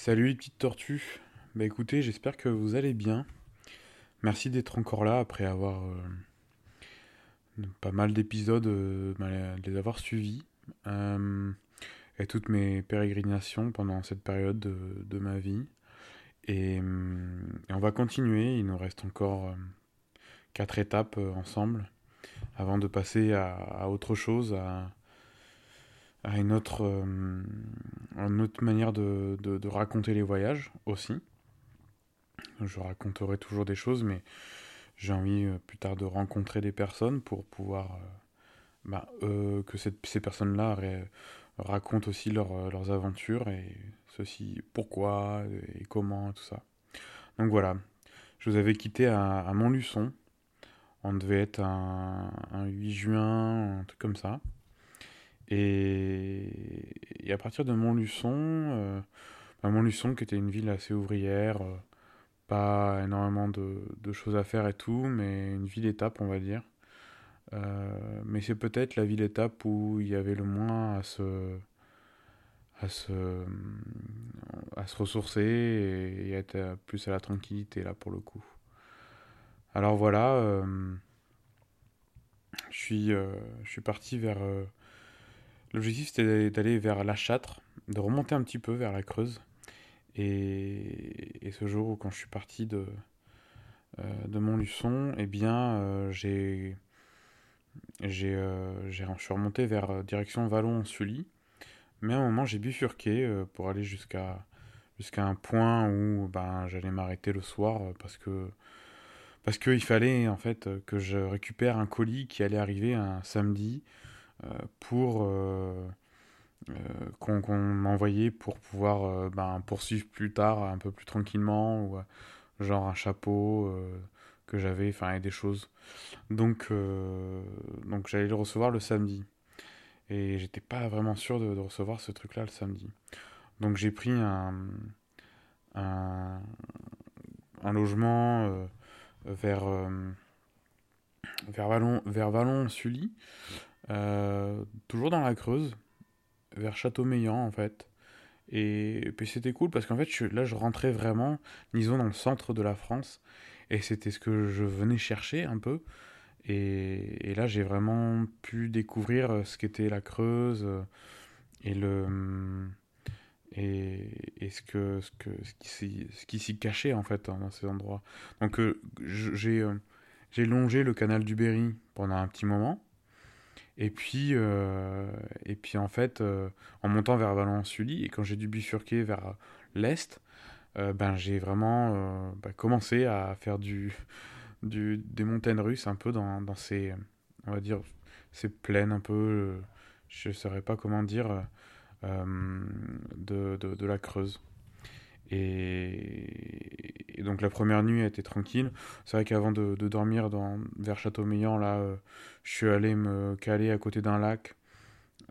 Salut les petites tortues. Bah écoutez, j'espère que vous allez bien. Merci d'être encore là après avoir euh, pas mal d'épisodes, euh, bah, les avoir suivis. Euh, et toutes mes pérégrinations pendant cette période de, ma vie. Et, on va continuer, il nous reste encore quatre étapes ensemble avant de passer à, autre chose, à, à une autre, une autre manière de, de, raconter les voyages aussi. Je raconterai toujours des choses, mais j'ai envie euh, plus tard de rencontrer des personnes pour pouvoir euh, bah, que cette, ces personnes-là racontent aussi euh, leurs aventures et ceci, pourquoi et comment, tout ça. Donc voilà, je vous avais quitté à, à Montluçon. On devait être un, un 8 juin, un truc comme ça. Et, à partir de Montluçon, euh, bah, Montluçon qui était une ville assez ouvrière, euh, pas énormément de, choses à faire et tout, mais une ville-étape, on va dire. Euh, mais c'est peut-être la ville-étape où il y avait le moins à se, à se, à se ressourcer et, être plus à la tranquillité, là, pour le coup. Alors voilà, je suis parti vers L'objectif c'était d'aller vers la Châtre, de remonter un petit peu vers la Creuse. Et, ce jour où quand je suis parti de, euh, de Montluçon, eh bien euh, j'ai, j'ai, euh, je suis remonté vers direction Vallon-Sully. Mais à un moment j'ai bifurqué pour aller jusqu'à jusqu'à un point où ben, j'allais m'arrêter le soir parce que parce qu'il fallait en fait que je récupère un colis qui allait arriver un samedi euh, pour euh, euh, qu'on m'envoyait pour pouvoir ben, poursuivre plus tard un peu plus tranquillement ou genre un chapeau que j'avais, enfin, et des choses. Donc, donc j'allais le recevoir le samedi. Et j'étais pas vraiment sûr de, recevoir ce truc-là le samedi. Donc j'ai pris un, un, un logement vers, vers Vallon, vers Vallon-Sully, euh, toujours dans la Creuse, vers Châteaumeillan en fait. Et, puis c'était cool parce qu'en fait là je rentrais vraiment, disons, dans le centre de la France. Et c'était ce que je venais chercher un peu. Et, là j'ai vraiment pu découvrir euh, ce qu'était la Creuse euh, et le et, ce que ce que ce qui s'y cachait en fait dans ces endroits. Donc j'ai j'ai longé le canal du Berry pendant un petit moment. Et puis, euh, et puis en fait, euh, en montant vers Valence-Sully, et quand j'ai dû bifurquer vers l'est, euh, ben, j'ai vraiment ben, commencé à faire du, des montagnes russes un peu dans, dans ces, on va dire, ces plaines un peu, je ne saurais pas comment dire, de, de, de, la Creuse. Et, donc la première nuit a été tranquille. C'est vrai qu'avant de, dormir dans, vers Châteaumeillan, là, euh, je suis allé me caler à côté d'un lac.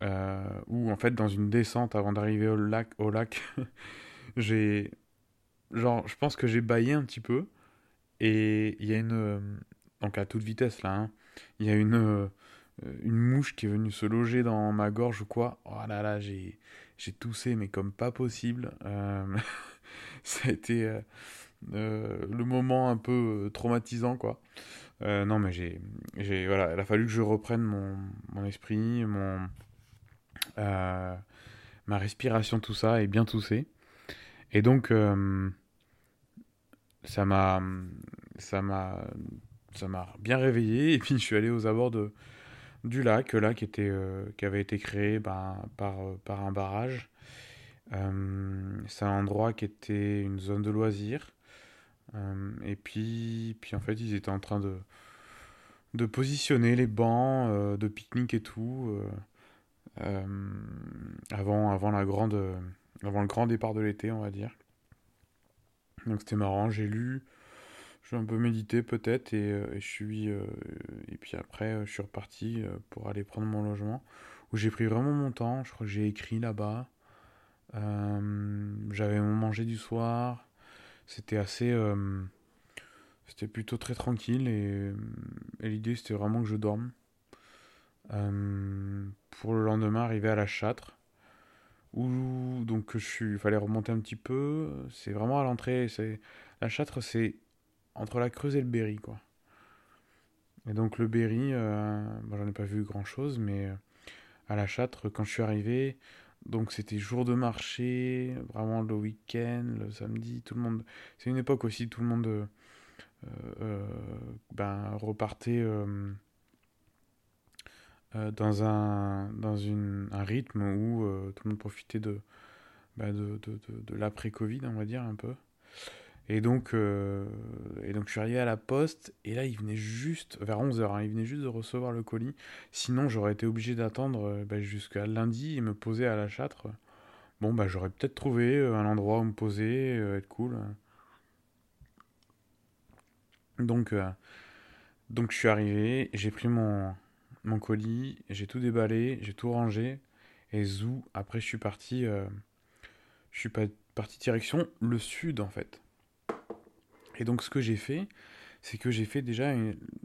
Euh, où en fait dans une descente avant d'arriver au lac, j'ai genre je pense que j'ai baillé un petit peu et il y a une euh, donc à toute vitesse là hein, il y a une une mouche qui est venue se loger dans ma gorge ou quoi oh là là j'ai j'ai toussé mais comme pas possible ça a été euh, euh, le moment un peu euh, traumatisant, quoi. non, mais j'ai, j'ai, voilà, il a fallu que je reprenne mon, esprit, mon, ma respiration, tout ça, et bien tousser. Et donc, ça m'a, ça m'a, ça m'a bien réveillé. Et puis, je suis allé aux abords du lac, là, qui était, qui avait été créé ben, par, par un barrage. Euh, c'est un endroit qui était une zone de loisirs. Euh, et puis, puis en fait, ils étaient en train de, de positionner les bancs euh, de pique-nique et tout avant, avant, la grande, avant le grand départ de l'été, on va dire. Donc c'était marrant, j'ai lu, j'ai un peu médité peut-être et, je suis et puis après je suis reparti pour aller prendre mon logement où j'ai pris vraiment mon temps. Je crois que j'ai écrit là-bas. Euh, j'avais mon manger du soir. C'était assez. Euh, c'était plutôt très tranquille et, l'idée c'était vraiment que je dorme. Euh, pour le lendemain arriver à la Châtre, où donc je fallait remonter un petit peu. C'est vraiment à l'entrée. C'est la Châtre, c'est entre la Creuse et le Berry, quoi. Et donc le Berry, euh, j'en ai pas vu grand chose, mais à la Châtre, quand je suis arrivé, donc c'était jour de marché, vraiment le week-end, le samedi, tout le monde. C'est une époque aussi, tout le monde euh, euh, ben, repartait euh, dans, un, rythme où tout le monde profitait de, ben, de l'après-Covid, on va dire un peu. Et donc, euh, et donc je suis arrivé à la poste, et là il venait juste, vers 11h, hein, il venait juste de recevoir le colis. Sinon j'aurais été obligé d'attendre euh, bah, jusqu'à lundi et me poser à la châtre. Bon bah j'aurais peut-être trouvé euh, un endroit où me poser, être cool. Donc, donc je suis arrivé, j'ai pris mon, mon colis, j'ai tout déballé, j'ai tout rangé, et zou, après je suis parti, je suis parti direction le sud en fait. Et donc ce que j'ai fait, c'est que j'ai fait déjà,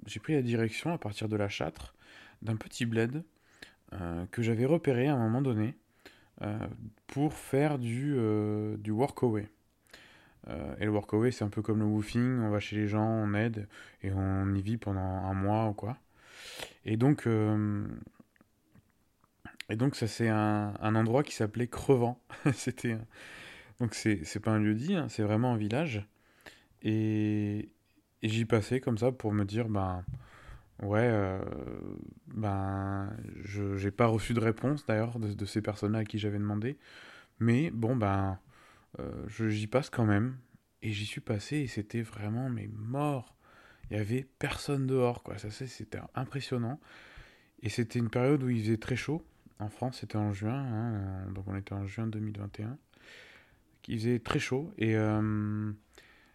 j'ai pris la direction à partir de la Châtre d'un petit bled euh, que j'avais repéré à un moment donné euh, pour faire du, euh, du workaway. et le workaway, c'est un peu comme le woofing, on va chez les gens, on aide et on y vit pendant un mois ou quoi. Et donc, et donc ça c'est un, un, endroit qui s'appelait Crevant. C'était donc c'est pas un lieu dit, hein, c'est vraiment un village. Et, j'y passais comme ça pour me dire, ben, ouais, euh, ben, je j'ai pas reçu de réponse d'ailleurs de, ces personnes-là à qui j'avais demandé. Mais bon, ben, euh, j'y passe quand même. Et j'y suis passé et c'était vraiment, mais mort. Il y avait personne dehors, quoi. Ça, c'était impressionnant. Et c'était une période où il faisait très chaud. En France, c'était en juin, hein, donc on était en juin 2021. Il faisait très chaud et. Euh,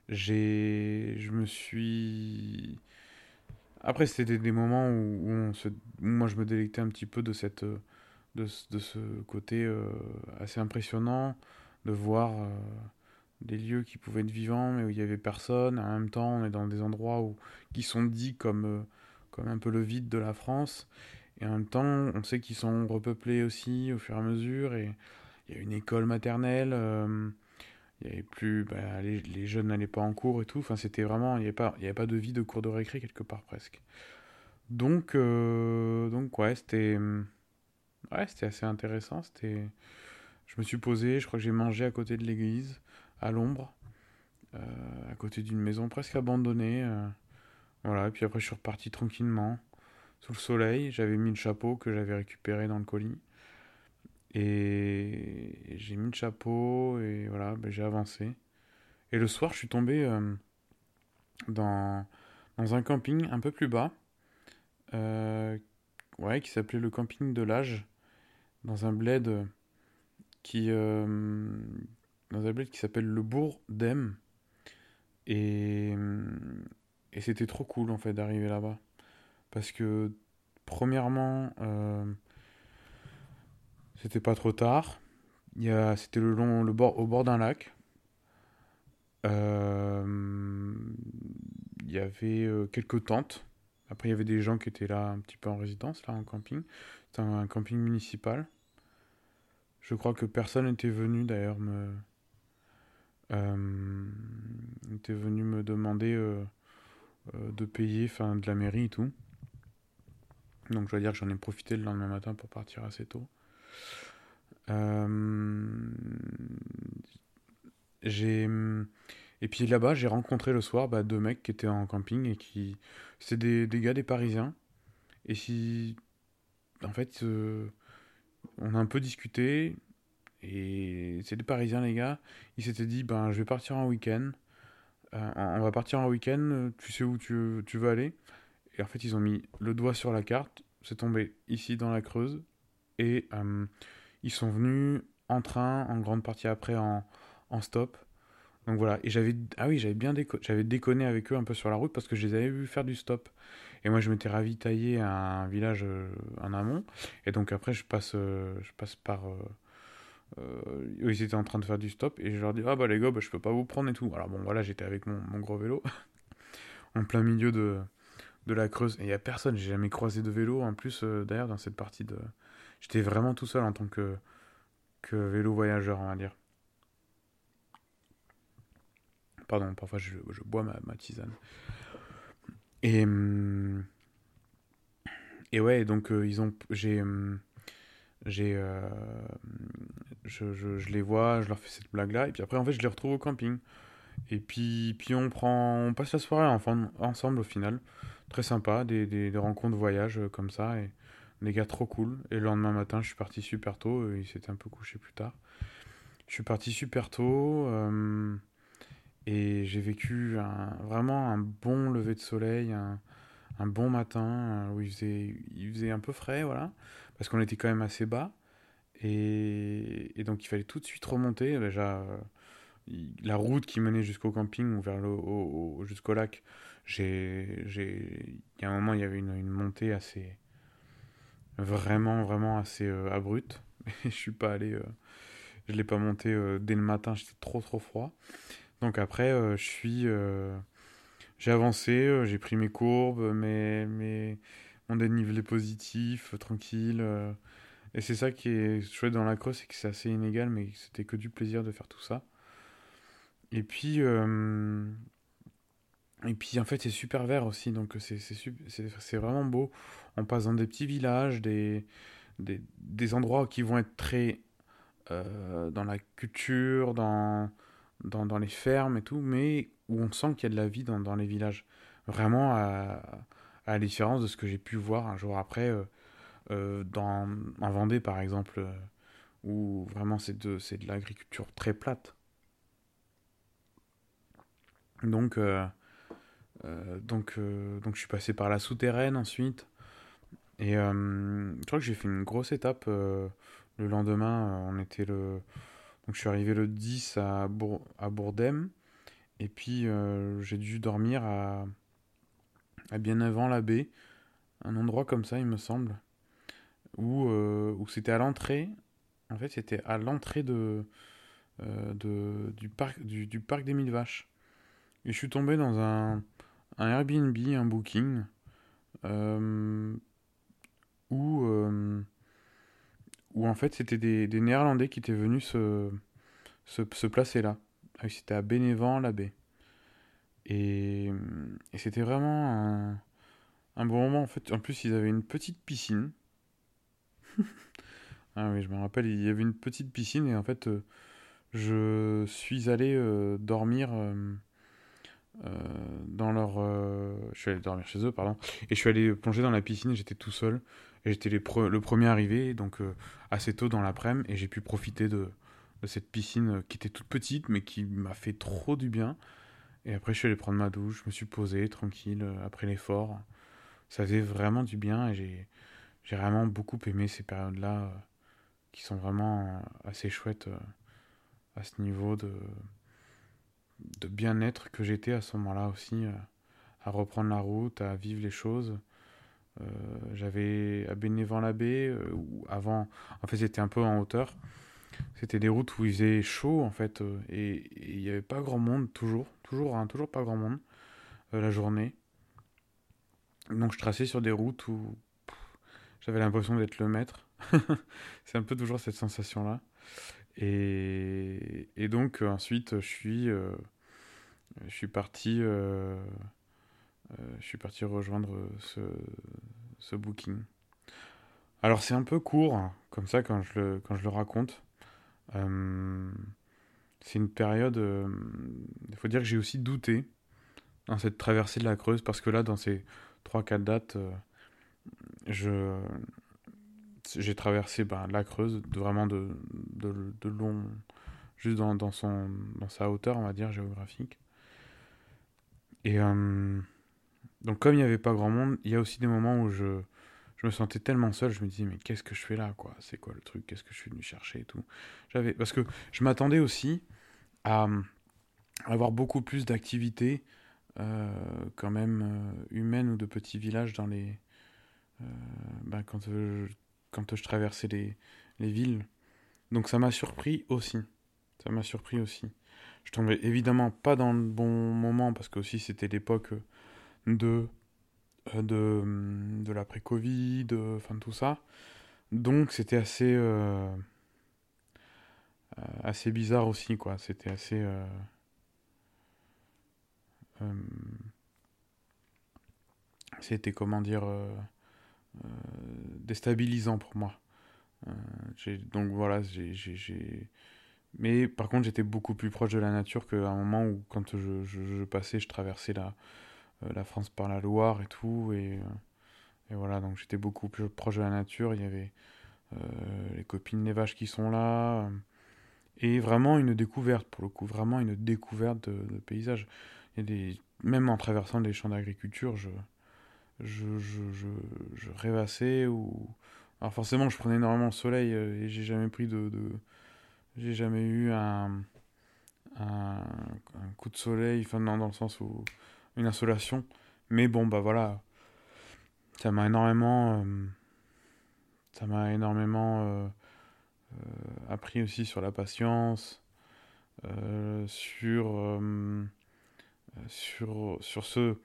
j'ai je me suis après c'était des, moments où, on se, moi je me délectais un petit peu de cette de, ce côté euh, assez impressionnant de voir euh, des lieux qui pouvaient être vivants mais où il y avait personne. En même temps on est dans des endroits où qui sont dits comme euh, comme un peu le vide de la France. Et en même temps on sait qu'ils sont repeuplés aussi au fur et à mesure. Et il y a une école maternelle il avait plus bah, les, les, jeunes n'allaient pas en cours et tout. Enfin c'était vraiment il n'y avait pas il avait pas de vie de cours de récré quelque part presque. Donc euh, donc ouais c'était ouais assez intéressant. C'était je me suis posé je crois que j'ai mangé à côté de l'église à l'ombre euh, à côté d'une maison presque abandonnée euh, voilà et puis après je suis reparti tranquillement sous le soleil. J'avais mis le chapeau que j'avais récupéré dans le colis et j'ai mis le chapeau et voilà, ben j'ai avancé. Et le soir, je suis tombé euh, dans, dans un camping un peu plus bas, euh, ouais, qui s'appelait le camping de l'âge, dans un bled qui, euh, dans un bled qui s'appelle le Bourg d'Em. Et, et c'était trop cool en fait d'arriver là-bas. Parce que, premièrement, c'était pas trop tard. C'était le long, au bord d'un lac. Euh, il y avait euh, quelques tentes. Après, il y avait des gens qui étaient là un petit peu en résidence, là en camping. C'était un, camping municipal. Je crois que personne n'était venu d'ailleurs me. Euh, demander de payer, enfin de la mairie et tout. Donc je dois dire que j'en ai profité le lendemain matin pour partir assez tôt. Euh, j'ai et puis là-bas, j'ai rencontré le soir bah, deux mecs qui étaient en camping et qui c'est des, des, gars des Parisiens. Et si en fait, euh, on a un peu discuté et c'est des Parisiens les gars. Ils s'étaient dit ben je vais partir en week-end. Euh, on va partir en week-end. Tu sais où tu, tu veux aller Et en fait, ils ont mis le doigt sur la carte. C'est tombé ici dans la Creuse et euh, ils sont venus en train, en grande partie après en, en stop. Donc voilà, et j'avais ah oui, j'avais bien j'avais déconné avec eux un peu sur la route parce que je les avais vus faire du stop. Et moi je m'étais ravitaillé à un village euh, en amont et donc après je passe euh, je passe par ils étaient en train de faire du stop et je leur dis ah bah les gars bah, je peux pas vous prendre et tout. Alors bon voilà, j'étais avec mon, mon, gros vélo en plein milieu de de la Creuse et il y a personne, j'ai jamais croisé de vélo en plus d'ailleurs dans cette partie de J'étais vraiment tout seul en tant que, que vélo voyageur, on va dire. Pardon, parfois je, bois ma, tisane. Et, hum, et ouais, donc euh, ils ont, j'ai, hum, j'ai, euh, je, je, les vois, je leur fais cette blague là, et puis après en fait je les retrouve au camping. Et puis, puis on prend, on passe la soirée ensemble, ensemble au final, très sympa, des, des, des rencontres voyage euh, comme ça, et des gars trop cool. Et le lendemain matin, je suis parti super tôt, il s'était un peu couché plus tard. Je suis parti super tôt. Euh, et j'ai vécu vraiment un bon lever de soleil, un, bon matin euh, où il faisait, un peu frais, voilà, parce qu'on était quand même assez bas. Et, donc il fallait tout de suite remonter. Déjà, euh, la route qui menait jusqu'au camping ou vers le, au, au, jusqu'au lac, j'ai, il y a un moment, il y avait une montée assez, vraiment, vraiment assez euh, abrupte. je suis pas allé, euh, je l'ai pas monté euh, dès le matin, j'étais trop trop froid. Donc après, je suis, j'ai avancé, j'ai pris mes courbes, mes, mes, mon dénivelé positif, tranquille. et c'est ça qui est chouette dans la crosse, c'est que c'est assez inégal, mais c'était que du plaisir de faire tout ça. Et puis, et puis en fait, c'est super vert aussi, donc c'est, vraiment beau. On passe dans des petits villages, des, des, des endroits qui vont être très euh, dans la culture, dans, dans, dans, les fermes et tout, mais où on sent qu'il y a de la vie dans, dans les villages. Vraiment à, à la différence de ce que j'ai pu voir un jour après euh, euh, dans, en Vendée par exemple, où vraiment c'est de, de l'agriculture très plate. Donc, donc, euh, donc je suis passé par la souterraine ensuite. Et euh, je crois que j'ai fait une grosse étape euh, le lendemain. on était le. Donc je suis arrivé le 10 à, Bour à Bourdem. Et puis j'ai dû dormir à, bien avant la baie. Un endroit comme ça, il me semble. Où, où c'était à l'entrée. En fait, c'était à l'entrée de, de, du, parc, du parc des Mille Vaches. Et je suis tombé dans un, un Airbnb, un booking, euh, où, euh, où en fait c'était des, Néerlandais qui étaient venus se, se, placer là. Ah c'était à Bénévent-la-Baie. Et, et c'était vraiment un, un, bon moment en fait. En plus, ils avaient une petite piscine. ah oui, je me rappelle, il y avait une petite piscine et en fait, euh, je suis allé euh, dormir euh, euh, dans leur. Euh, je suis allé dormir chez eux, pardon. Et je suis allé plonger dans la piscine, j'étais tout seul. J'étais le premier arrivé, donc euh, assez tôt dans l'après-midi. Et j'ai pu profiter de, cette piscine qui était toute petite, mais qui m'a fait trop du bien. Et après, je suis allé prendre ma douche, je me suis posé tranquille après l'effort. Ça faisait vraiment du bien et j'ai vraiment beaucoup aimé ces périodes-là qui sont vraiment assez chouettes à ce niveau de de bien-être que j'étais à ce moment-là aussi, euh, à reprendre la route, à vivre les choses. Euh, j'avais à Bénévent-la-Baie, euh, avant, en fait c'était un peu en hauteur, c'était des routes où il faisait chaud en fait, euh, et il n'y avait pas grand monde, toujours, toujours, hein, toujours pas grand monde la journée. Donc je traçais sur des routes où j'avais l'impression d'être le maître. C'est un peu toujours cette sensation-là. Et, donc euh, ensuite, je suis, euh, je suis parti, euh, je suis parti rejoindre ce, ce booking. Alors c'est un peu court, hein, comme ça quand je le, quand je le raconte. Euh, c'est une période, il faut dire que j'ai aussi douté dans cette traversée de la Creuse, parce que là, dans ces 3-4 dates, je j'ai traversé ben, la Creuse, vraiment de, de, de long, juste dans, dans, son, dans sa hauteur, on va dire, géographique. Et euh, donc, comme il n'y avait pas grand monde, il y a aussi des moments où je, je me sentais tellement seul, je me disais, mais qu'est-ce que je fais là, quoi? C'est quoi le truc? Qu'est-ce que je suis venu chercher et tout? Parce que je m'attendais aussi à, avoir beaucoup plus d'activités, euh, quand même, euh, humaines ou de petits villages dans les. Ben, quand je quand je traversais les, les villes. Donc ça m'a surpris aussi. Ça m'a surpris aussi. Je tombais évidemment pas dans le bon moment parce que aussi c'était l'époque de de, de l'après-Covid, enfin tout ça. Donc c'était assez euh, assez bizarre aussi, quoi. C'était assez. c'était, comment dire, déstabilisant pour moi. donc voilà, j'ai mais par contre, j'étais beaucoup plus proche de la nature qu'à un moment où, quand je, passais, je traversais la, euh, la France par la Loire et tout. Et, euh, et voilà, donc j'étais beaucoup plus proche de la nature. Il y avait euh, les copines les vaches qui sont là. et vraiment une découverte, pour le coup, vraiment une découverte de, paysage. A des, même en traversant des champs d'agriculture, je, je, je, je, je, rêvassais. Ou... Alors forcément, je prenais énormément le soleil et j'ai jamais pris de j'ai jamais eu un, un, coup de soleil, enfin non, dans le sens où une insolation. Mais bon, bah voilà, ça m'a énormément, euh, ça m'a énormément euh, euh, appris aussi sur la patience, sur, sur, sur se,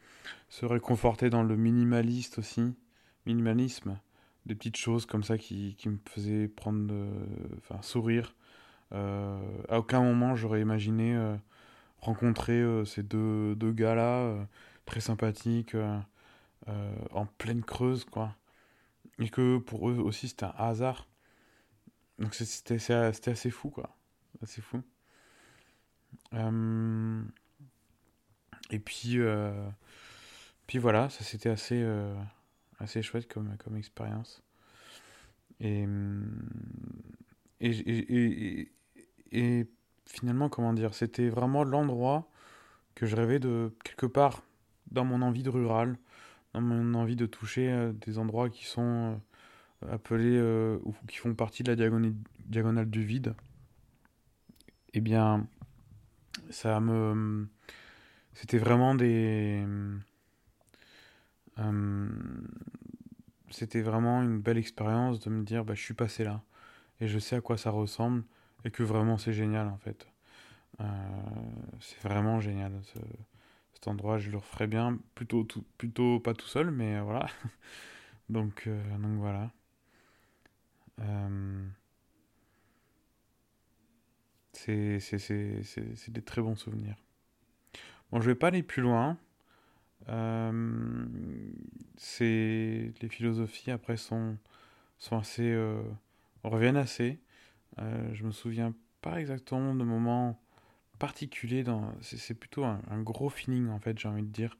se réconforter dans le minimaliste aussi, minimalisme, des petites choses comme ça qui, qui me faisaient prendre, enfin sourire euh, à aucun moment j'aurais imaginé euh, rencontrer euh, ces deux, deux gars-là, très sympathiques, en pleine creuse, quoi. Et que pour eux aussi c'était un hasard. Donc c'était assez fou, quoi. Assez fou. Et puis, puis voilà, ça c'était assez, assez chouette comme, comme expérience. Et, et, et finalement, comment dire, c'était vraiment l'endroit que je rêvais de quelque part dans mon envie de rural, dans mon envie de toucher euh, des endroits qui sont euh, appelés euh, ou qui font partie de la diagonale, diagonale du vide. Eh bien, ça me. C'était vraiment des. c'était vraiment une belle expérience de me dire bah, je suis passé là et je sais à quoi ça ressemble et que vraiment c'est génial en fait. Euh, c'est vraiment génial cet endroit, je le referai bien, plutôt, plutôt pas tout seul, mais euh, voilà. donc, euh, donc voilà. c'est des très bons souvenirs. Bon, je vais pas aller plus loin. c'est les philosophies après sont sont assez reviennent assez euh, je me souviens pas exactement de moments particuliers. Dans... C'est plutôt un, gros feeling, en fait, j'ai envie de dire,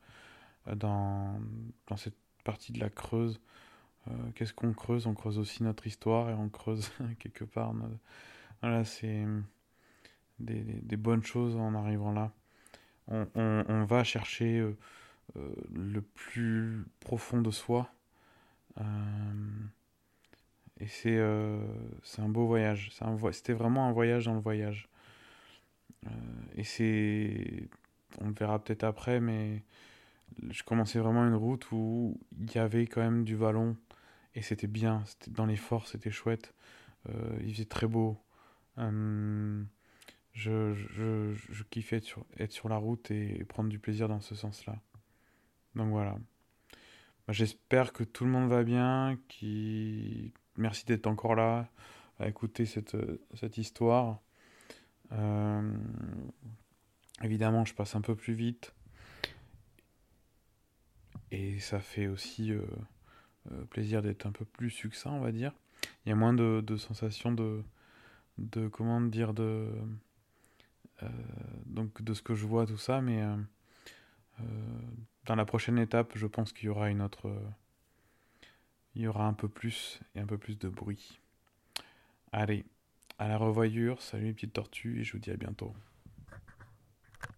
euh, dans, dans cette partie de la Creuse. Euh, qu'est-ce qu'on creuse? On creuse aussi notre histoire et on creuse quelque part. Voilà, c'est des, bonnes choses en arrivant là. On, va chercher le plus profond de soi. Et c'est euh, un beau voyage. C'était vraiment un voyage dans le voyage. Euh, et c'est. On le verra peut-être après, mais je commençais vraiment une route où il y avait quand même du vallon. Et c'était bien. Dans les forts, c'était chouette. Euh, il faisait très beau. Je, je, je, sur, être sur la route et prendre du plaisir dans ce sens-là. Donc voilà. Bah, j'espère que tout le monde va bien, qui merci d'être encore là à écouter cette, cette histoire. Euh, évidemment, je passe un peu plus vite. Et ça fait aussi euh, euh, plaisir d'être un peu plus succinct, on va dire. Il y a moins de, de sensations de, de. Comment dire De. Donc, de ce que je vois, tout ça, mais. dans la prochaine étape, je pense qu'il y aura une autre il y aura un peu plus et un peu plus de bruit. Allez, à la revoyure, salut les petites tortues et je vous dis à bientôt.